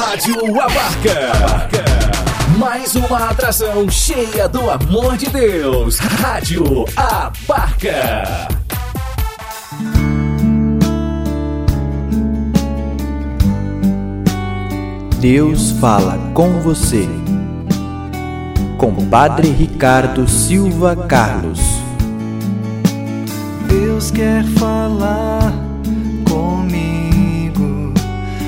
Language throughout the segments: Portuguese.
Rádio Abarca. Mais uma atração cheia do amor de Deus. Rádio Abarca. Deus fala com você. Com Padre Ricardo Silva Carlos. Deus quer falar comigo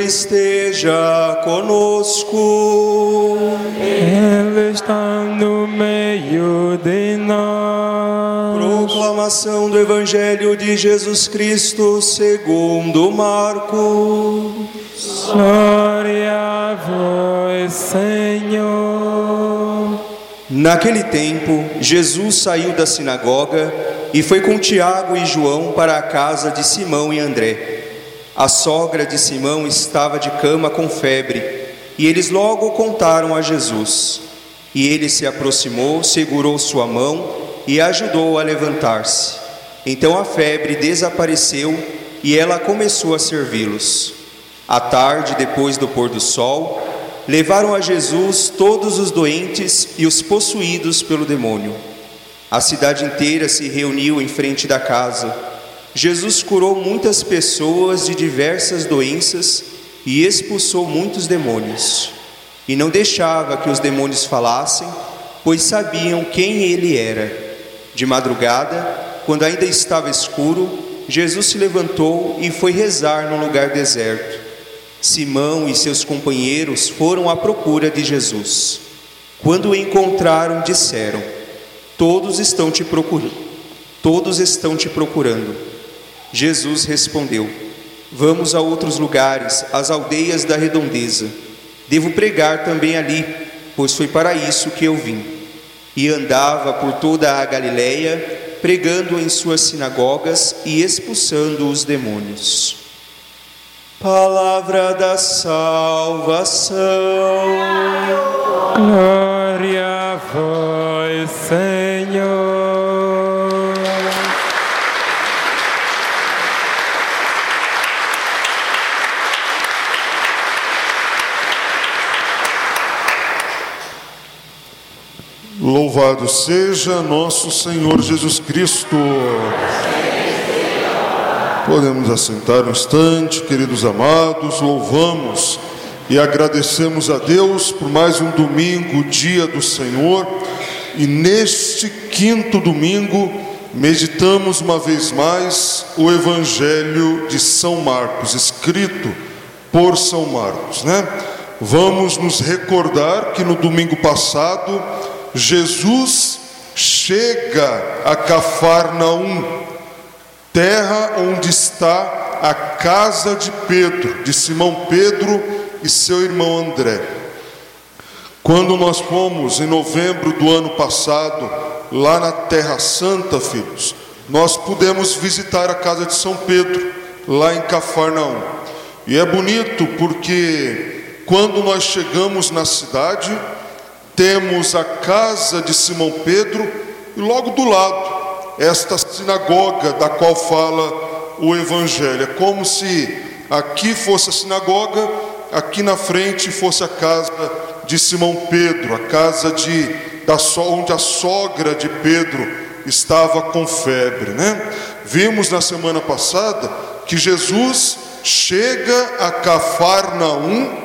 Esteja conosco. Ele está no meio de nós. Proclamação do Evangelho de Jesus Cristo segundo Marcos. Glória a vós, Senhor. Naquele tempo, Jesus saiu da sinagoga e foi com Tiago e João para a casa de Simão e André. A sogra de Simão estava de cama com febre, e eles logo contaram a Jesus. E ele se aproximou, segurou sua mão e ajudou a levantar-se. Então a febre desapareceu e ela começou a servi-los. À tarde, depois do pôr do sol, levaram a Jesus todos os doentes e os possuídos pelo demônio. A cidade inteira se reuniu em frente da casa Jesus curou muitas pessoas de diversas doenças e expulsou muitos demônios. E não deixava que os demônios falassem, pois sabiam quem ele era. De madrugada, quando ainda estava escuro, Jesus se levantou e foi rezar num lugar deserto. Simão e seus companheiros foram à procura de Jesus. Quando o encontraram, disseram: Todos estão te procurando. Todos estão te procurando. Jesus respondeu: Vamos a outros lugares, às aldeias da redondeza. Devo pregar também ali, pois foi para isso que eu vim. E andava por toda a Galiléia, pregando em suas sinagogas e expulsando os demônios. Palavra da salvação. Glória a vós, Senhor. Louvado seja nosso Senhor Jesus Cristo. Podemos assentar um instante, queridos amados, louvamos e agradecemos a Deus por mais um domingo, dia do Senhor, e neste quinto domingo meditamos uma vez mais o Evangelho de São Marcos, escrito por São Marcos, né? Vamos nos recordar que no domingo passado Jesus chega a Cafarnaum, terra onde está a casa de Pedro, de Simão Pedro e seu irmão André. Quando nós fomos em novembro do ano passado, lá na Terra Santa, filhos, nós pudemos visitar a casa de São Pedro, lá em Cafarnaum. E é bonito porque quando nós chegamos na cidade, temos a casa de Simão Pedro e logo do lado esta sinagoga da qual fala o Evangelho. É como se aqui fosse a sinagoga, aqui na frente fosse a casa de Simão Pedro, a casa de da onde a sogra de Pedro estava com febre, né? Vimos na semana passada que Jesus chega a Cafarnaum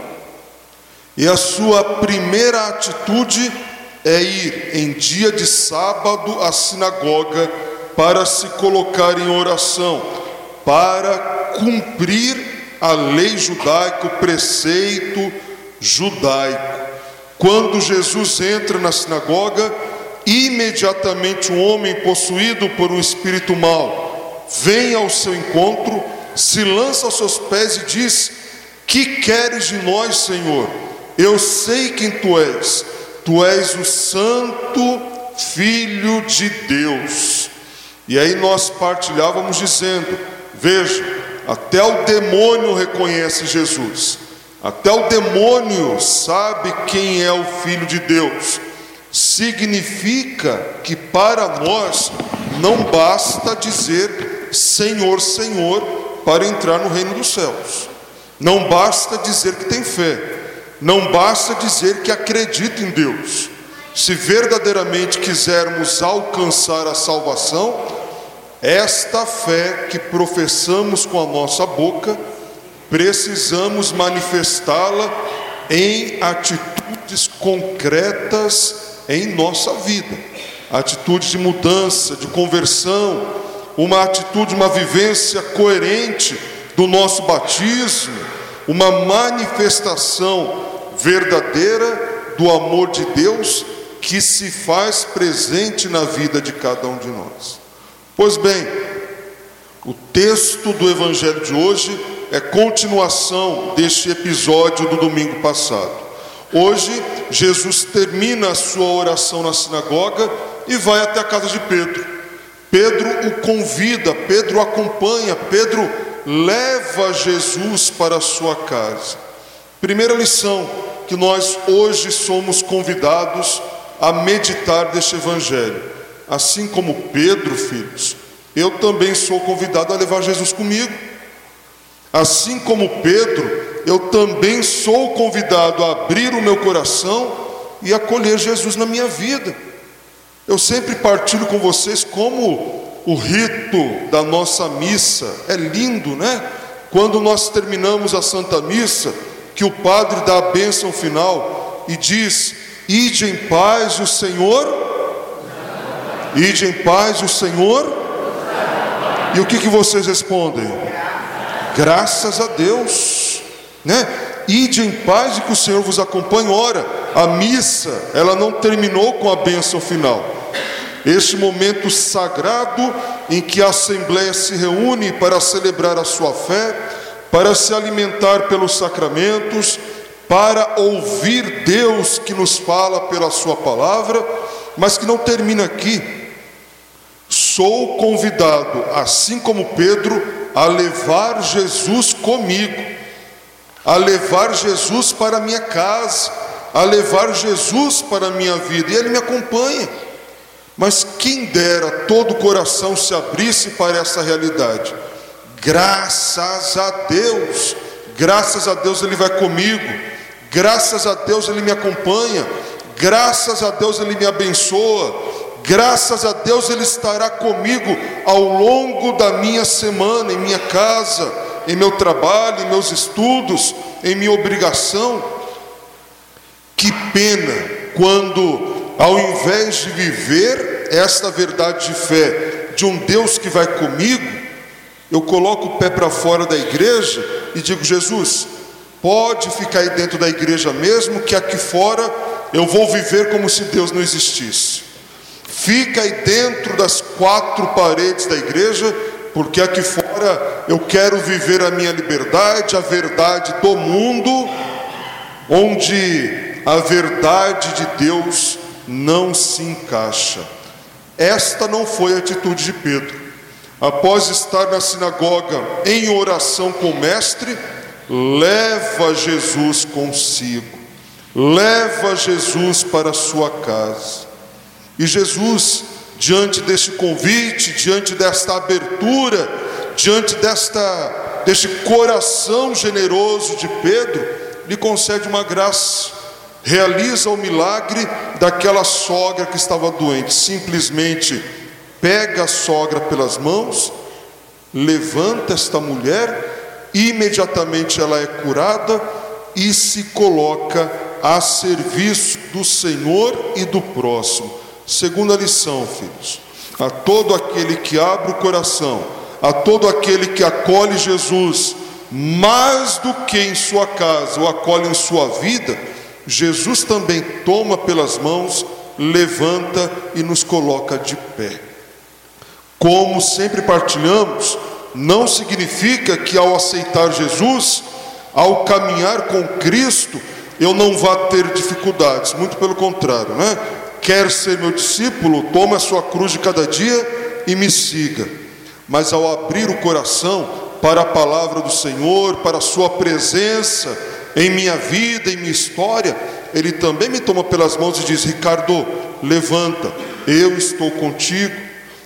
e a sua primeira atitude é ir em dia de sábado à sinagoga para se colocar em oração, para cumprir a lei judaica, o preceito judaico. Quando Jesus entra na sinagoga, imediatamente um homem possuído por um espírito mau vem ao seu encontro, se lança aos seus pés e diz: Que queres de nós, Senhor? Eu sei quem tu és. Tu és o Santo Filho de Deus. E aí nós partilhávamos dizendo: Veja, até o demônio reconhece Jesus. Até o demônio sabe quem é o Filho de Deus. Significa que para nós não basta dizer Senhor, Senhor para entrar no reino dos céus. Não basta dizer que tem fé. Não basta dizer que acredita em Deus. Se verdadeiramente quisermos alcançar a salvação, esta fé que professamos com a nossa boca, precisamos manifestá-la em atitudes concretas em nossa vida. Atitude de mudança, de conversão, uma atitude, uma vivência coerente do nosso batismo, uma manifestação verdadeira do amor de Deus que se faz presente na vida de cada um de nós. Pois bem, o texto do Evangelho de hoje é continuação deste episódio do domingo passado. Hoje, Jesus termina a sua oração na sinagoga e vai até a casa de Pedro. Pedro o convida, Pedro acompanha, Pedro leva Jesus para a sua casa. Primeira lição que nós hoje somos convidados a meditar deste evangelho. Assim como Pedro, filhos, eu também sou convidado a levar Jesus comigo. Assim como Pedro, eu também sou convidado a abrir o meu coração e acolher Jesus na minha vida. Eu sempre partilho com vocês como o rito da nossa missa é lindo, né? Quando nós terminamos a Santa Missa, que o padre dá a bênção final e diz: Ide em paz o Senhor, ide em paz o Senhor. E o que, que vocês respondem? Graças a Deus né? Ide em paz e que o Senhor vos acompanhe. Ora, a missa, ela não terminou com a bênção final. Este momento sagrado em que a Assembleia se reúne para celebrar a sua fé, para se alimentar pelos sacramentos, para ouvir Deus que nos fala pela Sua palavra, mas que não termina aqui. Sou convidado, assim como Pedro, a levar Jesus comigo a levar Jesus para a minha casa, a levar Jesus para a minha vida, e Ele me acompanha. Mas quem dera todo o coração se abrisse para essa realidade. Graças a Deus, graças a Deus Ele vai comigo, graças a Deus Ele me acompanha, graças a Deus Ele me abençoa, graças a Deus Ele estará comigo ao longo da minha semana, em minha casa em meu trabalho, em meus estudos, em minha obrigação. Que pena quando, ao invés de viver esta verdade de fé de um Deus que vai comigo, eu coloco o pé para fora da igreja e digo: Jesus, pode ficar aí dentro da igreja mesmo, que aqui fora eu vou viver como se Deus não existisse. Fica aí dentro das quatro paredes da igreja, porque aqui fora eu quero viver a minha liberdade, a verdade do mundo, onde a verdade de Deus não se encaixa. Esta não foi a atitude de Pedro. Após estar na sinagoga em oração com o Mestre, leva Jesus consigo, leva Jesus para a sua casa. E Jesus diante deste convite, diante desta abertura, diante desta, deste coração generoso de Pedro, lhe concede uma graça, realiza o milagre daquela sogra que estava doente, simplesmente pega a sogra pelas mãos, levanta esta mulher, imediatamente ela é curada e se coloca a serviço do Senhor e do próximo. Segunda lição, filhos: a todo aquele que abre o coração, a todo aquele que acolhe Jesus, mais do que em sua casa, ou acolhe em sua vida, Jesus também toma pelas mãos, levanta e nos coloca de pé. Como sempre partilhamos, não significa que ao aceitar Jesus, ao caminhar com Cristo, eu não vá ter dificuldades, muito pelo contrário, né? Quer ser meu discípulo, tome a sua cruz de cada dia e me siga. Mas ao abrir o coração para a palavra do Senhor, para a sua presença em minha vida, em minha história, ele também me toma pelas mãos e diz: Ricardo, levanta, eu estou contigo.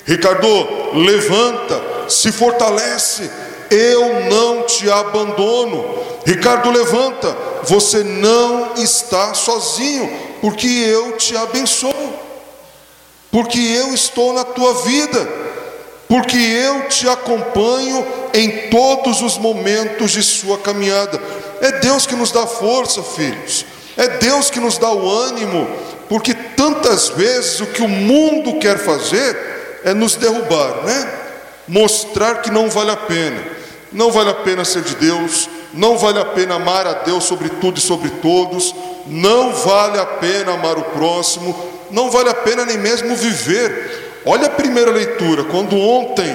Ricardo, levanta, se fortalece, eu não te abandono. Ricardo, levanta, você não está sozinho, porque eu te abençoo, porque eu estou na tua vida, porque eu te acompanho em todos os momentos de sua caminhada. É Deus que nos dá força, filhos, é Deus que nos dá o ânimo, porque tantas vezes o que o mundo quer fazer é nos derrubar, né? Mostrar que não vale a pena, não vale a pena ser de Deus, não vale a pena amar a Deus sobre tudo e sobre todos, não vale a pena amar o próximo, não vale a pena nem mesmo viver. Olha a primeira leitura, quando ontem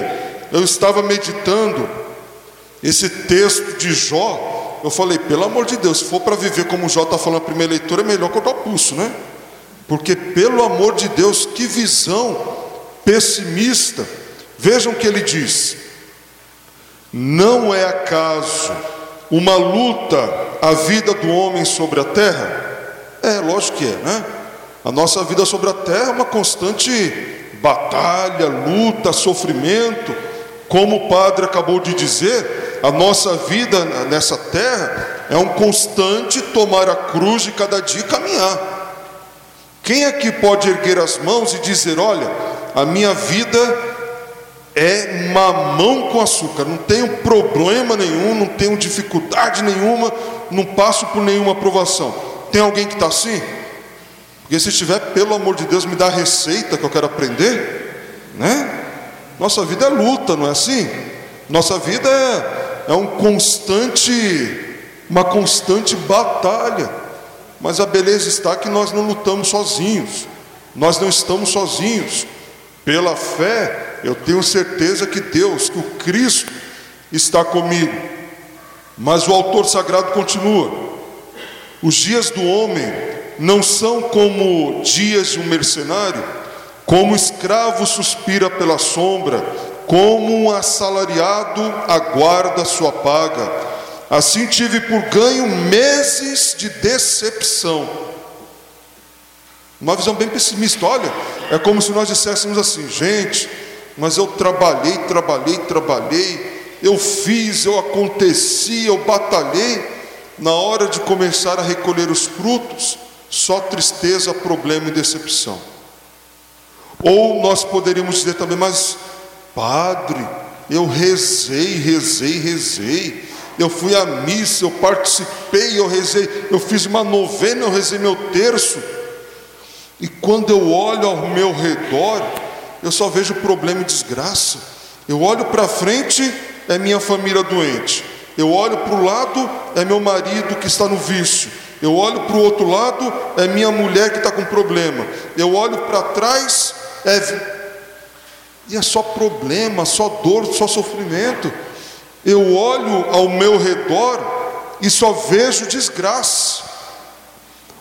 eu estava meditando esse texto de Jó, eu falei, pelo amor de Deus, se for para viver como Jó está falando na primeira leitura, é melhor cortar o pulso, né? Porque, pelo amor de Deus, que visão pessimista. Vejam o que ele diz: não é acaso uma luta a vida do homem sobre a terra? É, lógico que é, né? A nossa vida sobre a terra é uma constante batalha, luta, sofrimento. Como o padre acabou de dizer, a nossa vida nessa terra é um constante tomar a cruz de cada dia e caminhar. Quem aqui pode erguer as mãos e dizer: Olha, a minha vida é mamão com açúcar, não tenho problema nenhum, não tenho dificuldade nenhuma, não passo por nenhuma aprovação. Tem alguém que está assim? Porque se estiver, pelo amor de Deus, me dá a receita que eu quero aprender, né? Nossa vida é luta, não é assim? Nossa vida é, é um constante, uma constante batalha. Mas a beleza está que nós não lutamos sozinhos, nós não estamos sozinhos. Pela fé, eu tenho certeza que Deus, que o Cristo está comigo. Mas o autor sagrado continua: os dias do homem não são como dias de um mercenário, como escravo suspira pela sombra, como um assalariado aguarda sua paga. Assim tive por ganho meses de decepção. Uma visão bem pessimista. Olha, é como se nós disséssemos assim, gente, mas eu trabalhei, trabalhei, trabalhei, eu fiz, eu aconteci, eu batalhei. Na hora de começar a recolher os frutos, só tristeza, problema e decepção. Ou nós poderíamos dizer também, mas padre, eu rezei, rezei, rezei. Eu fui à missa, eu participei, eu rezei, eu fiz uma novena, eu rezei meu terço. E quando eu olho ao meu redor, eu só vejo problema e desgraça. Eu olho para frente, é minha família doente. Eu olho para o lado, é meu marido que está no vício. Eu olho para o outro lado, é minha mulher que está com problema. Eu olho para trás, é. E é só problema, só dor, só sofrimento. Eu olho ao meu redor e só vejo desgraça.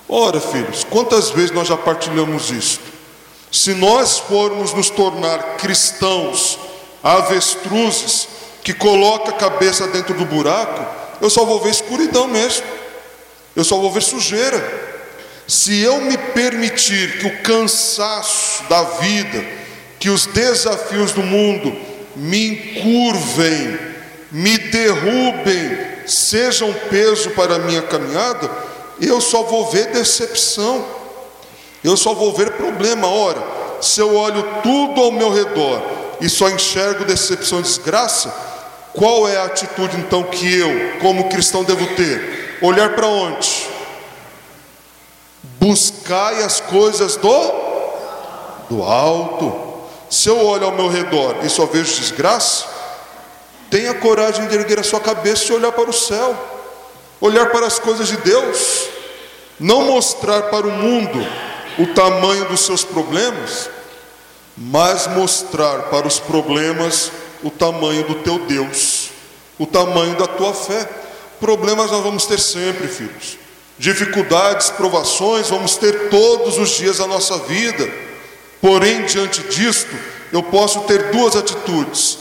Ora, filhos, quantas vezes nós já partilhamos isso? Se nós formos nos tornar cristãos avestruzes, que coloca a cabeça dentro do buraco, eu só vou ver escuridão mesmo. Eu só vou ver sujeira. Se eu me permitir que o cansaço da vida, que os desafios do mundo me encurvem, me derrubem, sejam peso para a minha caminhada, eu só vou ver decepção eu só vou ver problema. Ora, se eu olho tudo ao meu redor e só enxergo decepção e desgraça, qual é a atitude então que eu, como cristão, devo ter? Olhar para onde? Buscai as coisas do do alto. Se eu olho ao meu redor e só vejo desgraça, tenha coragem de erguer a sua cabeça e olhar para o céu, olhar para as coisas de Deus, não mostrar para o mundo o tamanho dos seus problemas, mas mostrar para os problemas o tamanho do teu Deus, o tamanho da tua fé. Problemas nós vamos ter sempre, filhos. Dificuldades, provações, vamos ter todos os dias da nossa vida. Porém, diante disto, eu posso ter duas atitudes: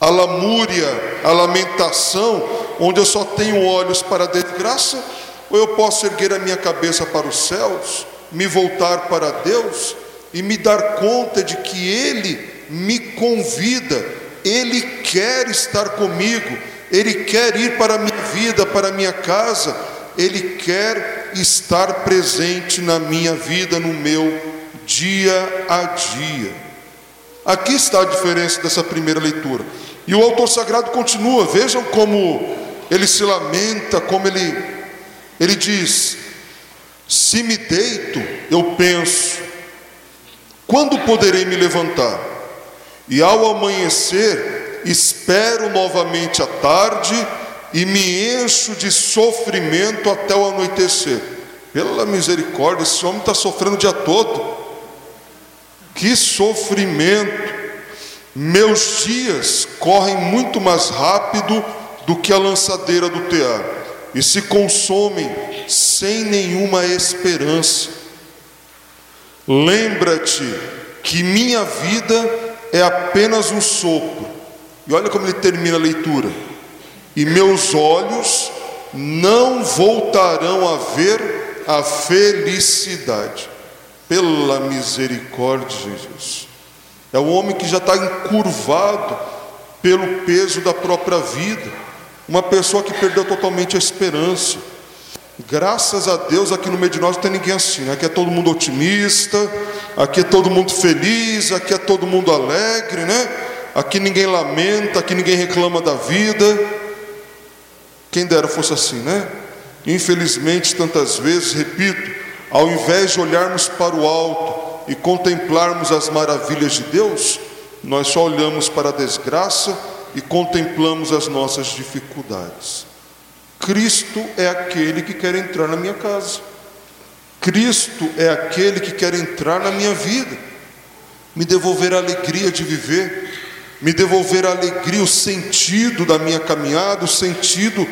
a lamúria, a lamentação, onde eu só tenho olhos para a desgraça, ou eu posso erguer a minha cabeça para os céus, me voltar para Deus e me dar conta de que Ele me convida, Ele quer estar comigo, Ele quer ir para a minha vida, para a minha casa, Ele quer estar presente na minha vida, no meu dia a dia. Aqui está a diferença dessa primeira leitura. E o autor sagrado continua, vejam como ele se lamenta, como ele, ele diz: Se me deito, eu penso, quando poderei me levantar? E ao amanhecer, espero novamente a tarde e me encho de sofrimento até o anoitecer. Pela misericórdia, esse homem está sofrendo o dia todo. Que sofrimento! Meus dias correm muito mais rápido do que a lançadeira do tear e se consomem sem nenhuma esperança. Lembra-te que minha vida é apenas um sopro. E olha como ele termina a leitura. E meus olhos não voltarão a ver a felicidade. Pela misericórdia de Jesus. É o homem que já está encurvado pelo peso da própria vida. Uma pessoa que perdeu totalmente a esperança. Graças a Deus aqui no meio de nós não tem ninguém assim. Né? Aqui é todo mundo otimista, aqui é todo mundo feliz, aqui é todo mundo alegre, né? Aqui ninguém lamenta, aqui ninguém reclama da vida. Quem dera fosse assim, né? Infelizmente, tantas vezes, repito, ao invés de olharmos para o alto e contemplarmos as maravilhas de Deus, nós só olhamos para a desgraça e contemplamos as nossas dificuldades. Cristo é aquele que quer entrar na minha casa. Cristo é aquele que quer entrar na minha vida, me devolver a alegria de viver, me devolver a alegria, o sentido da minha caminhada, o sentido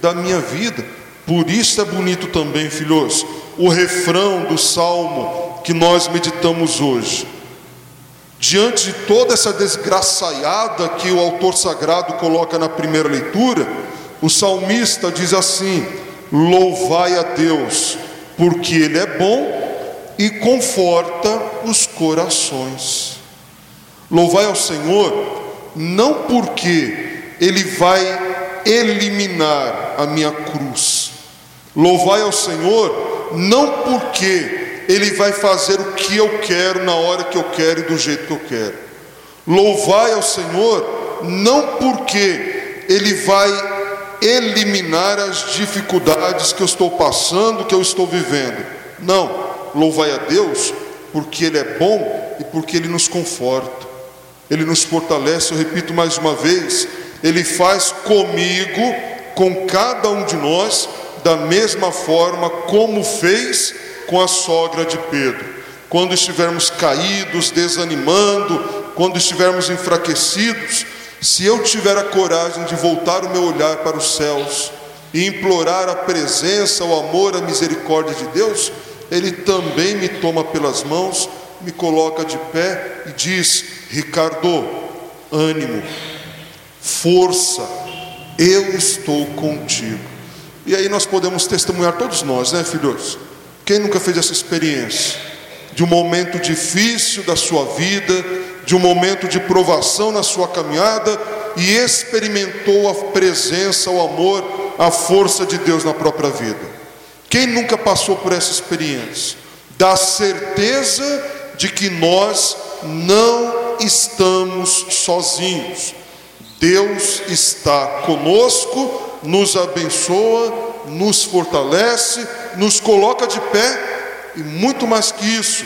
da minha vida. Por isso é bonito também, filhos, o refrão do salmo que nós meditamos hoje. Diante de toda essa desgraçaiada que o autor sagrado coloca na primeira leitura, o salmista diz assim: Louvai a Deus, porque Ele é bom e conforta os corações. Louvai ao Senhor, não porque Ele vai eliminar a minha cruz. Louvai ao Senhor, não porque Ele vai fazer o que eu quero, na hora que eu quero e do jeito que eu quero. Louvai ao Senhor, não porque Ele vai eliminar as dificuldades que eu estou passando, que eu estou vivendo. Não, louvai a Deus, porque Ele é bom e porque Ele nos conforta, Ele nos fortalece. Eu repito mais uma vez: Ele faz comigo, com cada um de nós, da mesma forma como fez com a sogra de Pedro. Quando estivermos caídos, desanimando, quando estivermos enfraquecidos, se eu tiver a coragem de voltar o meu olhar para os céus e implorar a presença, o amor, a misericórdia de Deus, Ele também me toma pelas mãos, me coloca de pé e diz: Ricardo, ânimo, força, eu estou contigo. E aí nós podemos testemunhar todos nós, né, filhos? Quem nunca fez essa experiência de um momento difícil da sua vida, de um momento de provação na sua caminhada e experimentou a presença, o amor, a força de Deus na própria vida? Quem nunca passou por essa experiência? Da certeza de que nós não estamos sozinhos. Deus está conosco nos abençoa, nos fortalece, nos coloca de pé e, muito mais que isso,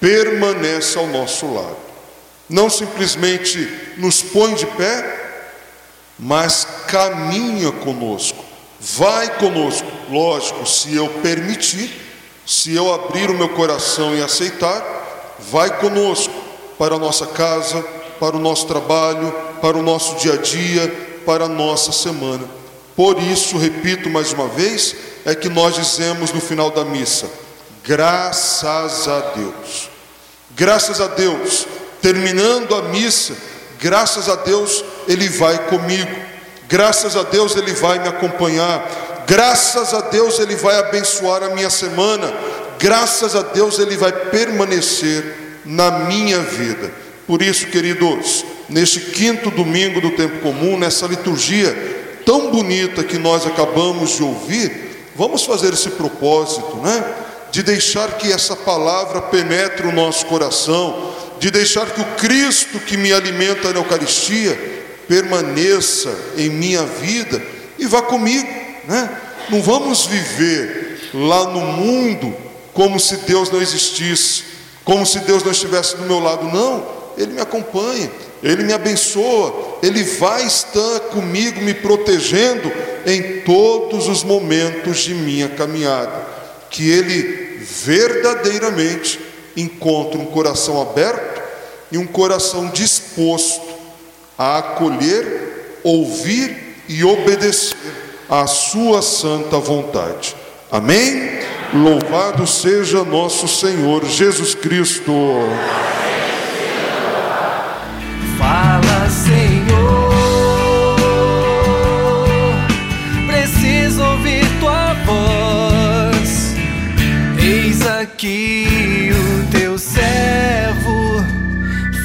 permanece ao nosso lado. Não simplesmente nos põe de pé, mas caminha conosco, vai conosco. Lógico, se eu permitir, se eu abrir o meu coração e aceitar, vai conosco para a nossa casa, para o nosso trabalho, para o nosso dia a dia, para a nossa semana. Por isso, repito mais uma vez, é que nós dizemos no final da missa: graças a Deus. Graças a Deus, terminando a missa, graças a Deus, Ele vai comigo, graças a Deus, Ele vai me acompanhar, graças a Deus, Ele vai abençoar a minha semana, graças a Deus, Ele vai permanecer na minha vida. Por isso, queridos, neste quinto domingo do tempo comum, nessa liturgia tão bonita que nós acabamos de ouvir, vamos fazer esse propósito, né? De deixar que essa palavra penetre o nosso coração, de deixar que o Cristo que me alimenta na Eucaristia permaneça em minha vida e vá comigo, né? Não vamos viver lá no mundo como se Deus não existisse, como se Deus não estivesse do meu lado, não. Ele me acompanha, ele me abençoa, ele vai estar comigo me protegendo em todos os momentos de minha caminhada. Que ele verdadeiramente encontre um coração aberto e um coração disposto a acolher, ouvir e obedecer à sua santa vontade. Amém? Louvado seja nosso Senhor Jesus Cristo.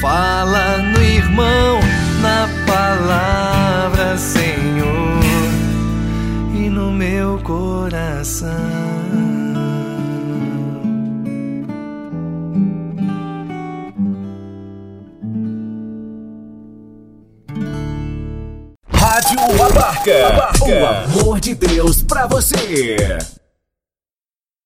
Fala no irmão, na palavra, Senhor, e no meu coração. Rádio Abarca. O amor de Deus pra você.